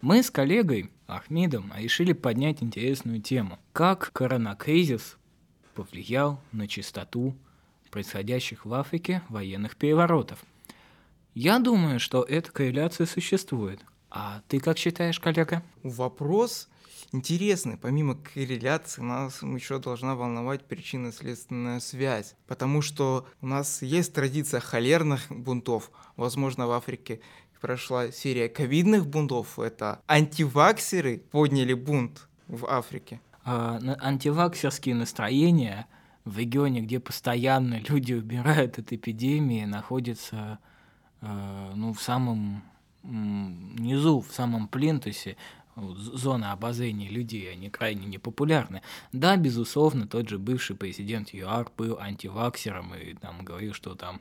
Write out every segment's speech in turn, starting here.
Мы с коллегой Ахмедом решили поднять интересную тему. Как коронакризис повлиял на чистоту происходящих в Африке военных переворотов? Я думаю, что эта корреляция существует. А ты как считаешь, коллега? Вопрос интересный. Помимо корреляции, нас еще должна волновать причинно-следственная связь. Потому что у нас есть традиция холерных бунтов. Возможно, в Африке прошла серия ковидных бунтов. Это антиваксеры подняли бунт в Африке. А, антиваксерские настроения в регионе, где постоянно люди убирают от эпидемии, находятся э, ну, в самом низу, в самом плинтусе, зона обозрения людей, они крайне непопулярны. Да, безусловно, тот же бывший президент ЮАР был антиваксером и там говорил, что там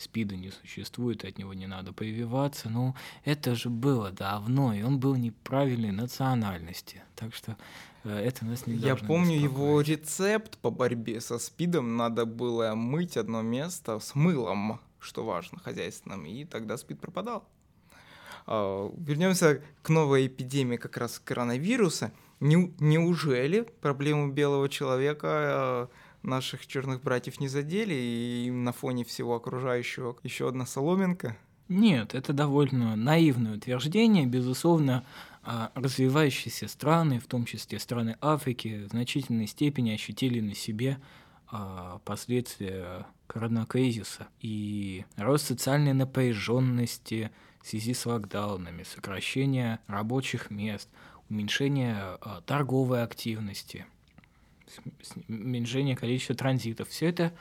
СПИДа не существует, от него не надо прививаться. Ну, это же было давно, и он был неправильной национальности. Так что э, это нас не Я помню его рецепт по борьбе со СПИДом. Надо было мыть одно место с мылом, что важно, хозяйственным, и тогда СПИД пропадал. А, Вернемся к новой эпидемии как раз коронавируса. Не, неужели проблему белого человека а, наших черных братьев не задели, и на фоне всего окружающего еще одна соломинка? Нет, это довольно наивное утверждение. Безусловно, а, развивающиеся страны, в том числе страны Африки, в значительной степени ощутили на себе последствия коронакризиса и рост социальной напряженности, в связи с локдаунами, сокращение рабочих мест, уменьшение э, торговой активности, уменьшение количества транзитов. Все это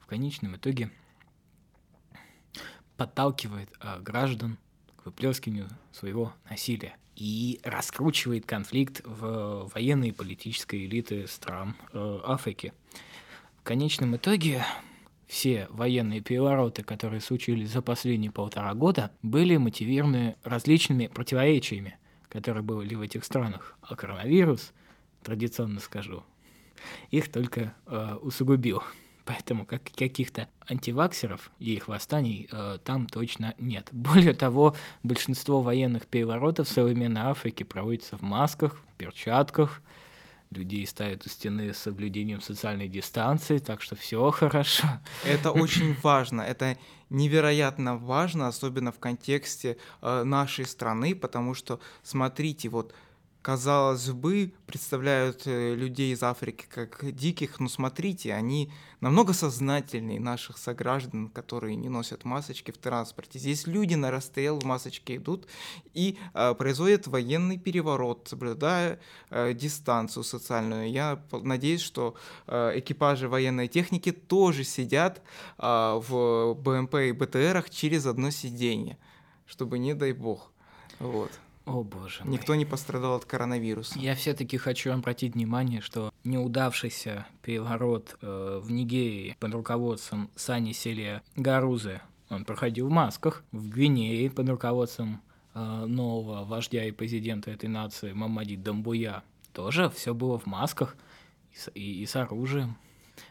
в конечном итоге подталкивает э, граждан к выплескиванию своего насилия и раскручивает конфликт в военной и политической элиты стран э, Африки. В конечном итоге все военные перевороты, которые случились за последние полтора года, были мотивированы различными противоречиями, которые были в этих странах. А коронавирус, традиционно скажу, их только э, усугубил. Поэтому как, каких-то антиваксеров и их восстаний э, там точно нет. Более того, большинство военных переворотов в современной Африке проводится в масках, перчатках, людей ставят у стены с соблюдением социальной дистанции, так что все хорошо. Это очень важно, это невероятно важно, особенно в контексте э, нашей страны, потому что, смотрите, вот казалось бы, представляют э, людей из Африки как диких, но смотрите, они намного сознательнее наших сограждан, которые не носят масочки в транспорте. Здесь люди на расстрел в масочке идут и э, производят военный переворот, соблюдая э, дистанцию социальную. Я надеюсь, что э, экипажи военной техники тоже сидят э, в БМП и БТРах через одно сиденье, чтобы не дай бог. Вот. О боже мой. Никто не пострадал от коронавируса. Я все-таки хочу обратить внимание, что неудавшийся переворот э, в Нигерии под руководством Сани Селия Гарузы, он проходил в масках, в Гвинее под руководством э, нового вождя и президента этой нации Мамади Дамбуя, тоже все было в масках и и, и с оружием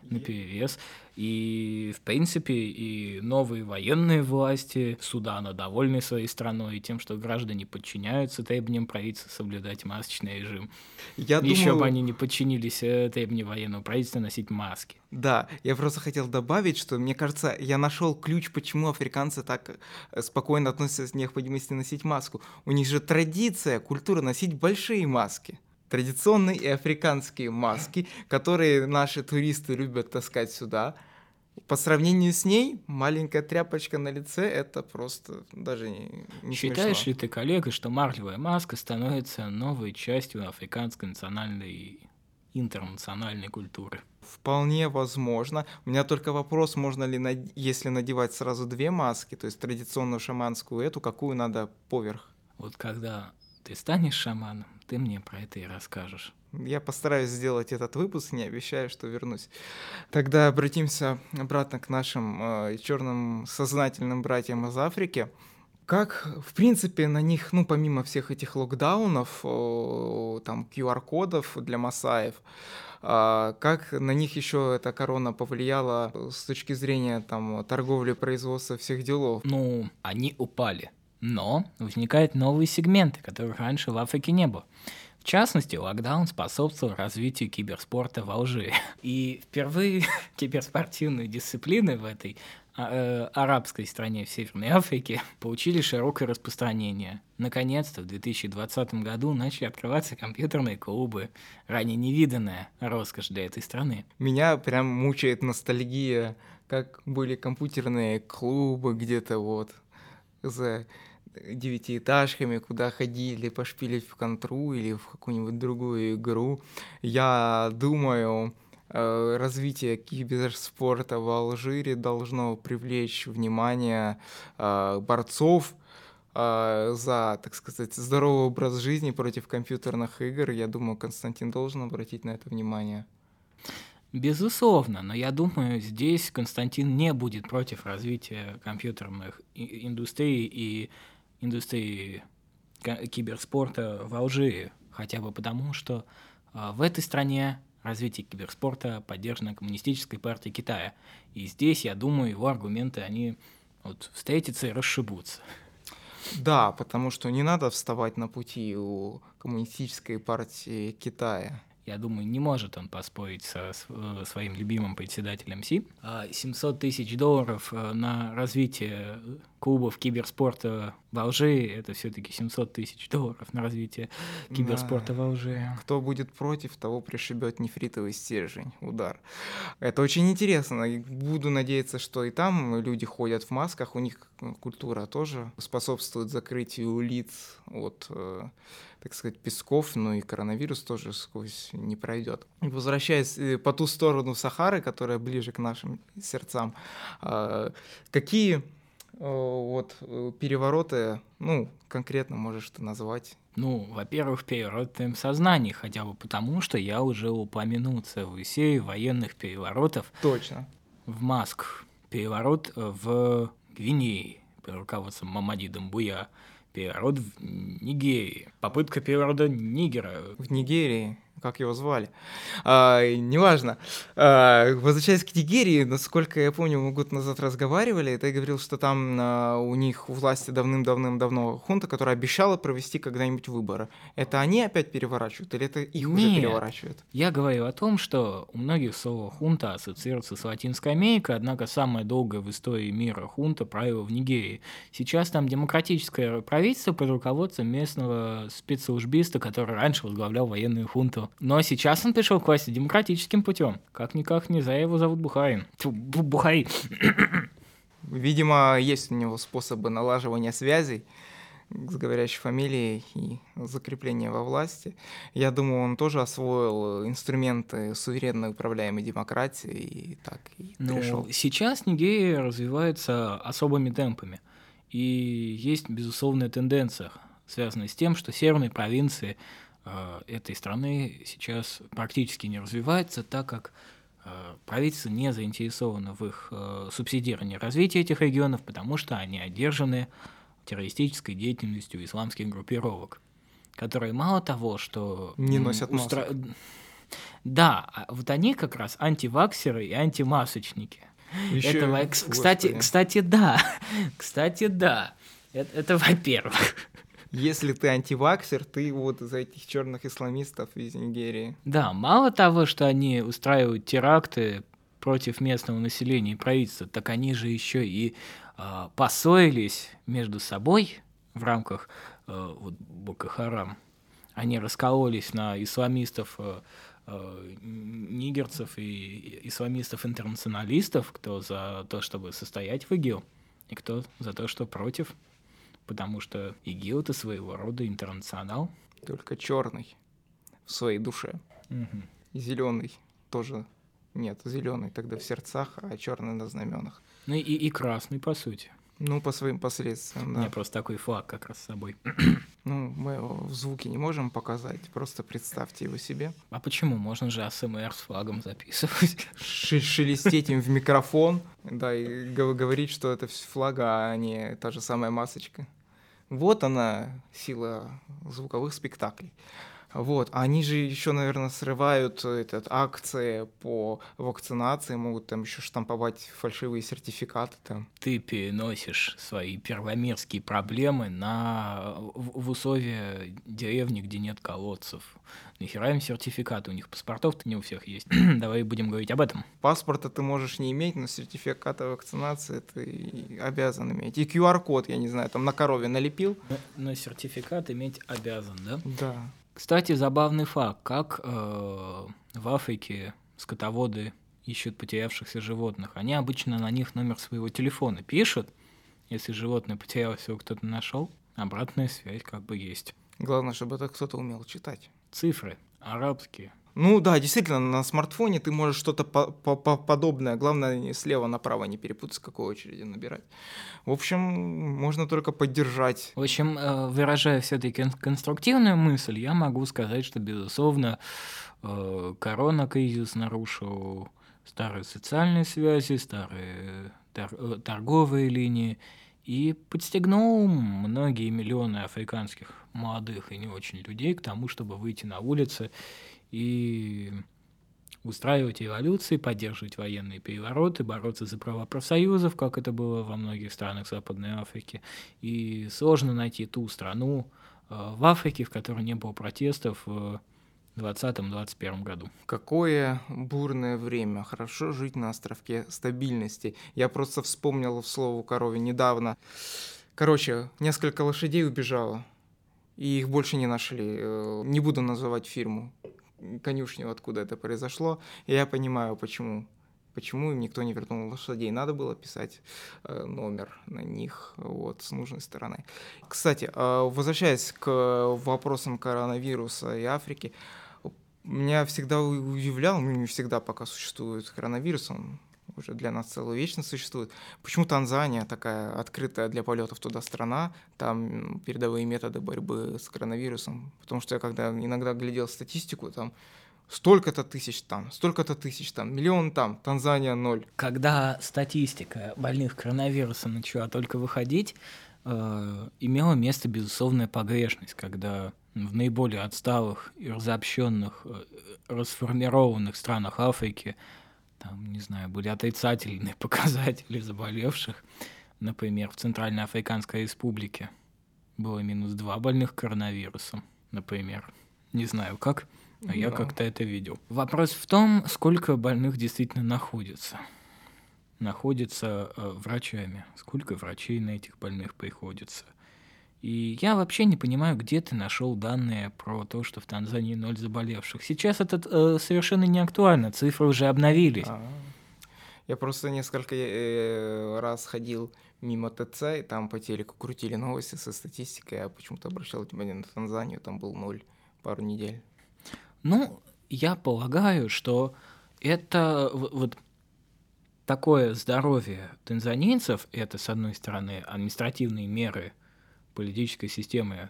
на перевес. И, в принципе, и новые военные власти Судана довольны своей страной и тем, что граждане подчиняются требованиям правительства соблюдать масочный режим. Я Еще думаю... бы они не подчинились э, требованиям военного правительства носить маски. Да, я просто хотел добавить, что мне кажется, я нашел ключ, почему африканцы так э, спокойно относятся к необходимости носить маску. У них же традиция, культура носить большие маски традиционные и африканские маски, которые наши туристы любят таскать сюда. По сравнению с ней, маленькая тряпочка на лице — это просто даже не, не Считаешь смешно. ли ты, коллега, что марлевая маска становится новой частью африканской национальной и интернациональной культуры? Вполне возможно. У меня только вопрос, можно ли, если надевать сразу две маски, то есть традиционную шаманскую эту, какую надо поверх? Вот когда ты станешь шаманом, ты мне про это и расскажешь. Я постараюсь сделать этот выпуск, не обещаю, что вернусь. Тогда обратимся обратно к нашим э, черным сознательным братьям из Африки. Как, в принципе, на них, ну, помимо всех этих локдаунов, э, там, QR-кодов для масаев, э, как на них еще эта корона повлияла с точки зрения там торговли, производства всех делов? Ну, они упали Но возникают новые сегменты, которых раньше в Африке не было. В частности, локдаун способствовал развитию киберспорта в Алжире. И впервые киберспортивные дисциплины в этой а, э, арабской стране в Северной Африке получили широкое распространение. Наконец-то в 2020 году начали открываться компьютерные клубы, ранее невиданная роскошь для этой страны. Меня прям мучает ностальгия, как были компьютерные клубы где-то вот за девятиэтажками, куда ходили пошпилить в контру или в какую-нибудь другую игру. Я думаю, э, развитие киберспорта в Алжире должно привлечь внимание э, борцов э, за, так сказать, здоровый образ жизни против компьютерных игр. Я думаю, Константин должен обратить на это внимание. Безусловно, но я думаю, здесь Константин не будет против развития компьютерных индустрий и индустрии киберспорта в Алжире, хотя бы потому, что а, в этой стране развитие киберспорта поддержано Коммунистической партией Китая. И здесь, я думаю, его аргументы, они вот встретятся и расшибутся. Да, потому что не надо вставать на пути у Коммунистической партии Китая я думаю, не может он поспорить со э, своим любимым председателем Си. 700 а тысяч долларов э, на развитие клубов киберспорта в Алжире, это все-таки 700 тысяч долларов на развитие киберспорта да. в Алжире. Кто будет против, того пришибет нефритовый стержень, удар. Это очень интересно. Буду надеяться, что и там люди ходят в масках, у них культура тоже способствует закрытию лиц от так сказать, песков, но и коронавирус тоже сквозь не пройдет. Возвращаясь э, по ту сторону Сахары, которая ближе к нашим сердцам, а, какие вот э, перевороты, ну, конкретно можешь ты назвать? Ну, во-первых, переворот в сознании, хотя бы потому, что я уже упомянул целую серию военных переворотов. Точно. В Маск. Переворот в Гвинее под руководством Мамадидом Буя переворот в Нигерии. Попытка переворота Нигера. В Нигерии как его звали. А, неважно. А, возвращаясь к Нигерии, насколько я помню, мы год назад разговаривали, и ты говорил, что там а, у них у власти давным-давным-давно хунта, которая обещала провести когда-нибудь выборы. Это они опять переворачивают, или это их Нет. уже переворачивают? Я говорю о том, что у многих слово хунта ассоциируется с Латинской Америкой, однако самая долгая в истории мира хунта правила в Нигерии. Сейчас там демократическое правительство под руководством местного спецслужбиста, который раньше возглавлял военную хунту. Но сейчас он пришел к власти демократическим путем. Как-никак не за его зовут Бухарин. Фу, Бухари. Видимо, есть у него способы налаживания связей с говорящей фамилией и закрепления во власти. Я думаю, он тоже освоил инструменты суверенно управляемой демократии и так и ну, пришел. Сейчас Нигерия развивается особыми темпами. И есть безусловная тенденция, связанная с тем, что северные провинции этой страны сейчас практически не развивается, так как э, правительство не заинтересовано в их э, субсидировании развития этих регионов, потому что они одержаны террористической деятельностью исламских группировок, которые мало того, что... Не носят устра... Да, а вот они как раз антиваксеры и антимасочники. Еще... Это, кстати, кстати, да. Кстати, да. Это, это во-первых. Если ты антиваксер, ты вот из этих черных исламистов из Нигерии. Да, мало того, что они устраивают теракты против местного населения и правительства, так они же еще и э, поссорились между собой в рамках э, вот, Бока Харам. Они раскололись на исламистов э, нигерцев и исламистов-интернационалистов, кто за то, чтобы состоять в ИГИЛ, и кто за то, что против потому что ИГИЛ это своего рода интернационал. Только черный в своей душе. Угу. И зеленый тоже нет, зеленый тогда в сердцах, а черный на знаменах. Ну и, и красный, по сути. Ну, по своим последствиям, да. У меня просто такой флаг как раз с собой. Ну, мы его в звуке не можем показать, просто представьте его себе. А почему? Можно же АСМР с флагом записывать. Шелестеть им в микрофон, да, и говорить, что это флага, а не та же самая масочка. Вот она, сила звуковых спектаклей. Вот, а они же еще, наверное, срывают этот, акции по вакцинации, могут там еще штамповать фальшивые сертификаты там. Ты переносишь свои первомирские проблемы на в, в условия деревни, где нет колодцев. Нахера им сертификаты? У них паспортов-то не у всех есть. Давай будем говорить об этом. Паспорта ты можешь не иметь, но сертификата вакцинации ты обязан иметь. И QR-код, я не знаю, там на корове налепил. Но, но сертификат иметь обязан, да? Да. Кстати, забавный факт, как э, в Африке скотоводы ищут потерявшихся животных. Они обычно на них номер своего телефона пишут, если животное потерялось, его кто-то нашел, обратная связь как бы есть. Главное, чтобы это кто-то умел читать. Цифры арабские. Ну да, действительно, на смартфоне ты можешь что-то по -по подобное. Главное, слева направо не перепутать, с какой очереди набирать. В общем, можно только поддержать. В общем, э, выражая все-таки конструктивную мысль, я могу сказать, что, безусловно, э, корона-кризис нарушил старые социальные связи, старые э, торговые линии и подстегнул многие миллионы африканских молодых и не очень людей к тому, чтобы выйти на улицы и устраивать революции, поддерживать военные перевороты, бороться за права профсоюзов, как это было во многих странах Западной Африки. И сложно найти ту страну э, в Африке, в которой не было протестов в 2020-2021 году. Какое бурное время. Хорошо жить на островке стабильности. Я просто вспомнил в слово корове недавно. Короче, несколько лошадей убежало, и их больше не нашли. Э, не буду называть фирму, конюшню, откуда это произошло. И я понимаю, почему. Почему им никто не вернул лошадей? Надо было писать э, номер на них вот, с нужной стороны. Кстати, э, возвращаясь к вопросам коронавируса и Африки, меня всегда удивлял, ну не всегда пока существует коронавирус, он уже для нас целую вечность существует. Почему Танзания такая открытая для полетов туда страна, там передовые методы борьбы с коронавирусом? Потому что я когда иногда глядел статистику, там столько-то тысяч там, столько-то тысяч там, миллион там, Танзания ноль. Когда статистика больных коронавирусом начала только выходить, э, имела место безусловная погрешность, когда в наиболее отсталых и разобщенных, э, расформированных странах Африки там, не знаю, были отрицательные показатели заболевших. Например, в Центральной Африканской Республике было минус 2 больных коронавирусом, например. Не знаю как, но да. я как-то это видел. Вопрос в том, сколько больных действительно находится. Находится э, врачами. Сколько врачей на этих больных приходится. И я вообще не понимаю, где ты нашел данные про то, что в Танзании ноль заболевших. Сейчас это э, совершенно не актуально, цифры уже обновились. А-а-а. Я просто несколько э, раз ходил мимо ТЦ, и там по телеку крутили новости со статистикой, я почему-то обращал внимание на Танзанию, там был ноль пару недель. Ну, я полагаю, что это вот такое здоровье танзанийцев, это, с одной стороны, административные меры – политической системы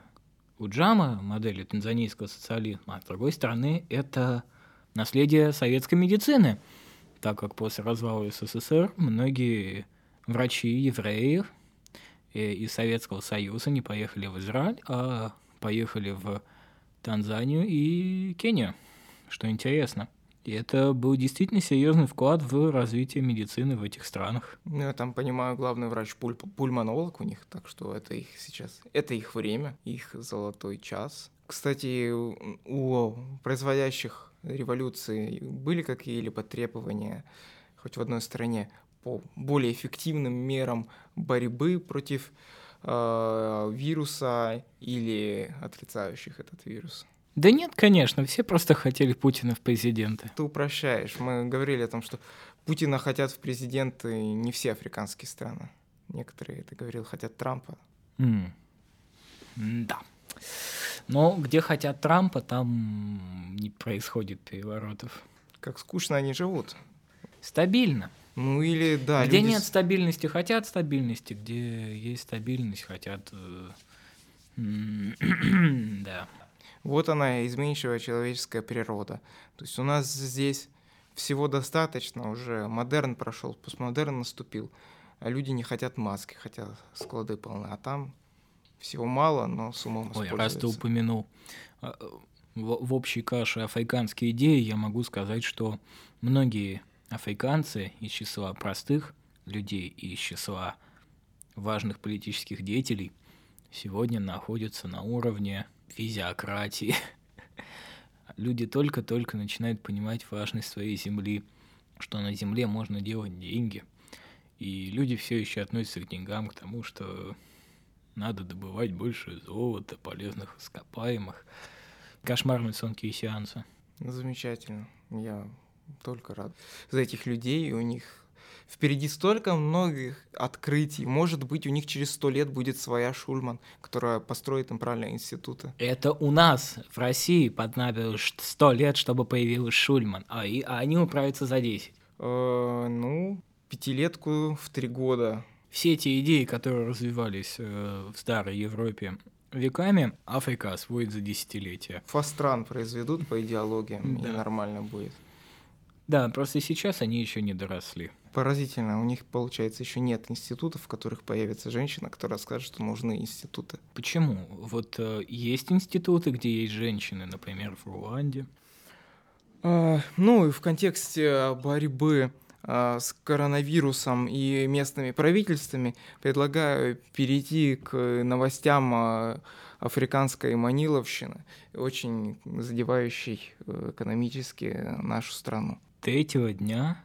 Уджама, модели танзанийского социализма, а с другой стороны, это наследие советской медицины, так как после развала СССР многие врачи евреи из Советского Союза не поехали в Израиль, а поехали в Танзанию и Кению, что интересно. И это был действительно серьезный вклад в развитие медицины в этих странах. Ну, я там понимаю, главный врач пуль пульмонолог у них, так что это их сейчас, это их время, их золотой час. Кстати, у производящих революции были какие-либо требования, хоть в одной стране, по более эффективным мерам борьбы против э, вируса или отрицающих этот вирус? Да нет, конечно, все просто хотели Путина в президенты. Ты упрощаешь. Мы говорили о том, что Путина хотят в президенты не все африканские страны. Некоторые, ты говорил, хотят Трампа. Mm. Да. Но где хотят Трампа, там не происходит переворотов. Как скучно они живут. Стабильно. Ну или да. Где люди... нет стабильности, хотят стабильности, где есть стабильность, хотят. Э, да. Вот она, изменчивая человеческая природа. То есть у нас здесь всего достаточно, уже модерн прошел, постмодерн наступил, а люди не хотят маски, хотят склады полны, а там всего мало, но с умом Ой, раз ты упомянул. А, в, в общей каше африканские идеи, я могу сказать, что многие африканцы из числа простых людей и из числа важных политических деятелей сегодня находятся на уровне физиократии. Люди только-только начинают понимать важность своей земли, что на земле можно делать деньги. И люди все еще относятся к деньгам, к тому, что надо добывать больше золота, полезных ископаемых. Кошмарные сон сеанса. Замечательно. Я только рад за этих людей. У них впереди столько многих открытий. Может быть, у них через сто лет будет своя Шульман, которая построит им правильные институты. Это у нас в России понадобилось сто лет, чтобы появилась Шульман, а, и, а они управятся за десять. Э, ну, пятилетку в три года. Все эти идеи, которые развивались э, в старой Европе веками, Африка освоит за десятилетия. Фастран произведут по идеологиям, да. и нормально будет. Да, просто сейчас они еще не доросли. Поразительно, у них, получается, еще нет институтов, в которых появится женщина, которая скажет, что нужны институты. Почему? Вот э, есть институты, где есть женщины, например, в Руанде. А, ну, и в контексте борьбы а, с коронавирусом и местными правительствами, предлагаю перейти к новостям а, африканской маниловщины, очень задевающей э, экономически нашу страну. Третьего дня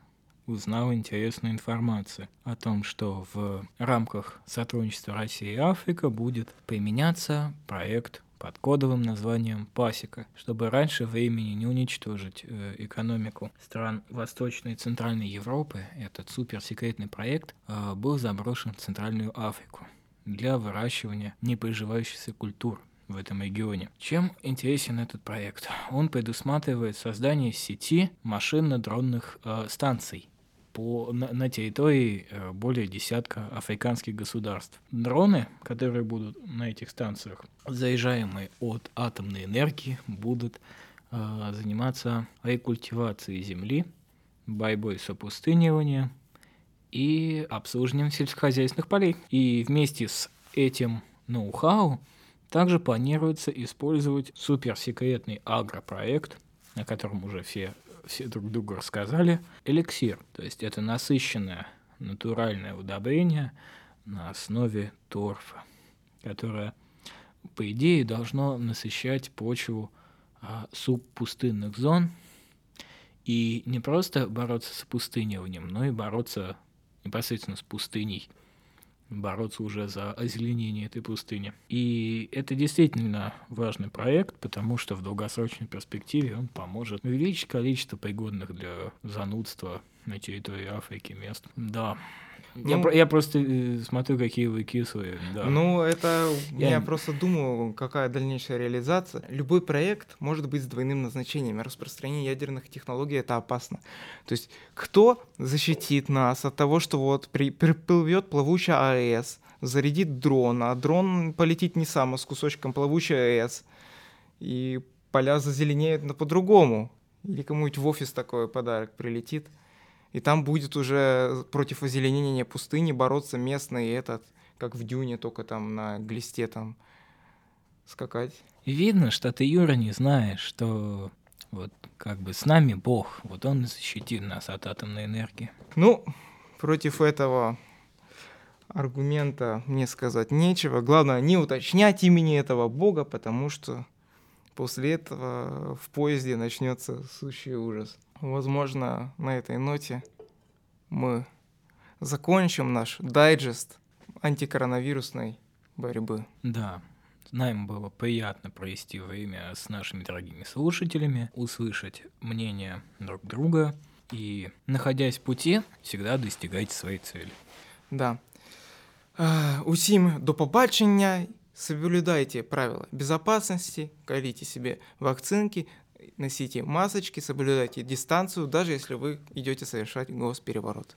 узнал интересную информацию о том, что в рамках сотрудничества России и Африка будет применяться проект под кодовым названием «Пасека», чтобы раньше времени не уничтожить э, экономику стран Восточной и Центральной Европы, этот суперсекретный проект э, был заброшен в Центральную Африку для выращивания неприживающихся культур в этом регионе. Чем интересен этот проект? Он предусматривает создание сети машинно-дронных э, станций по, на, на территории э, более десятка африканских государств. Дроны, которые будут на этих станциях, заезжаемые от атомной энергии, будут э, заниматься рекультивацией земли, борьбой с опустыниванием и обслуживанием сельскохозяйственных полей. И вместе с этим ноу-хау также планируется использовать суперсекретный агропроект, о котором уже все, все друг другу рассказали, эликсир. То есть это насыщенное натуральное удобрение на основе торфа, которое, по идее, должно насыщать почву а, субпустынных зон и не просто бороться с опустыниванием, но и бороться непосредственно с пустыней – бороться уже за озеленение этой пустыни. И это действительно важный проект, потому что в долгосрочной перспективе он поможет увеличить количество пригодных для занудства на территории Африки мест. Да, ну, я, я просто э, смотрю, какие вы кислые. Да. Ну, это я... я просто думаю, какая дальнейшая реализация. Любой проект может быть с двойным назначением. Распространение ядерных технологий это опасно. То есть, кто защитит нас от того, что вот при, приплывет плавучая АЭС, зарядит дрон, а дрон полетит не сам, а с кусочком плавучей АЭС, и поля зазеленеют по-другому. Или кому-нибудь в офис такой подарок прилетит и там будет уже против озеленения пустыни бороться местный этот, как в Дюне, только там на глисте там скакать. Видно, что ты, Юра, не знаешь, что вот как бы с нами Бог, вот он защитит нас от атомной энергии. Ну, против этого аргумента мне сказать нечего. Главное, не уточнять имени этого Бога, потому что после этого в поезде начнется сущий ужас. Возможно, на этой ноте мы закончим наш дайджест антикоронавирусной борьбы. Да, нам было приятно провести время с нашими дорогими слушателями, услышать мнение друг друга и, находясь в пути, всегда достигать своей цели. Да. Усім до побачення. Соблюдайте правила безопасности, колите себе вакцинки, носите масочки, соблюдайте дистанцию, даже если вы идете совершать госпереворот.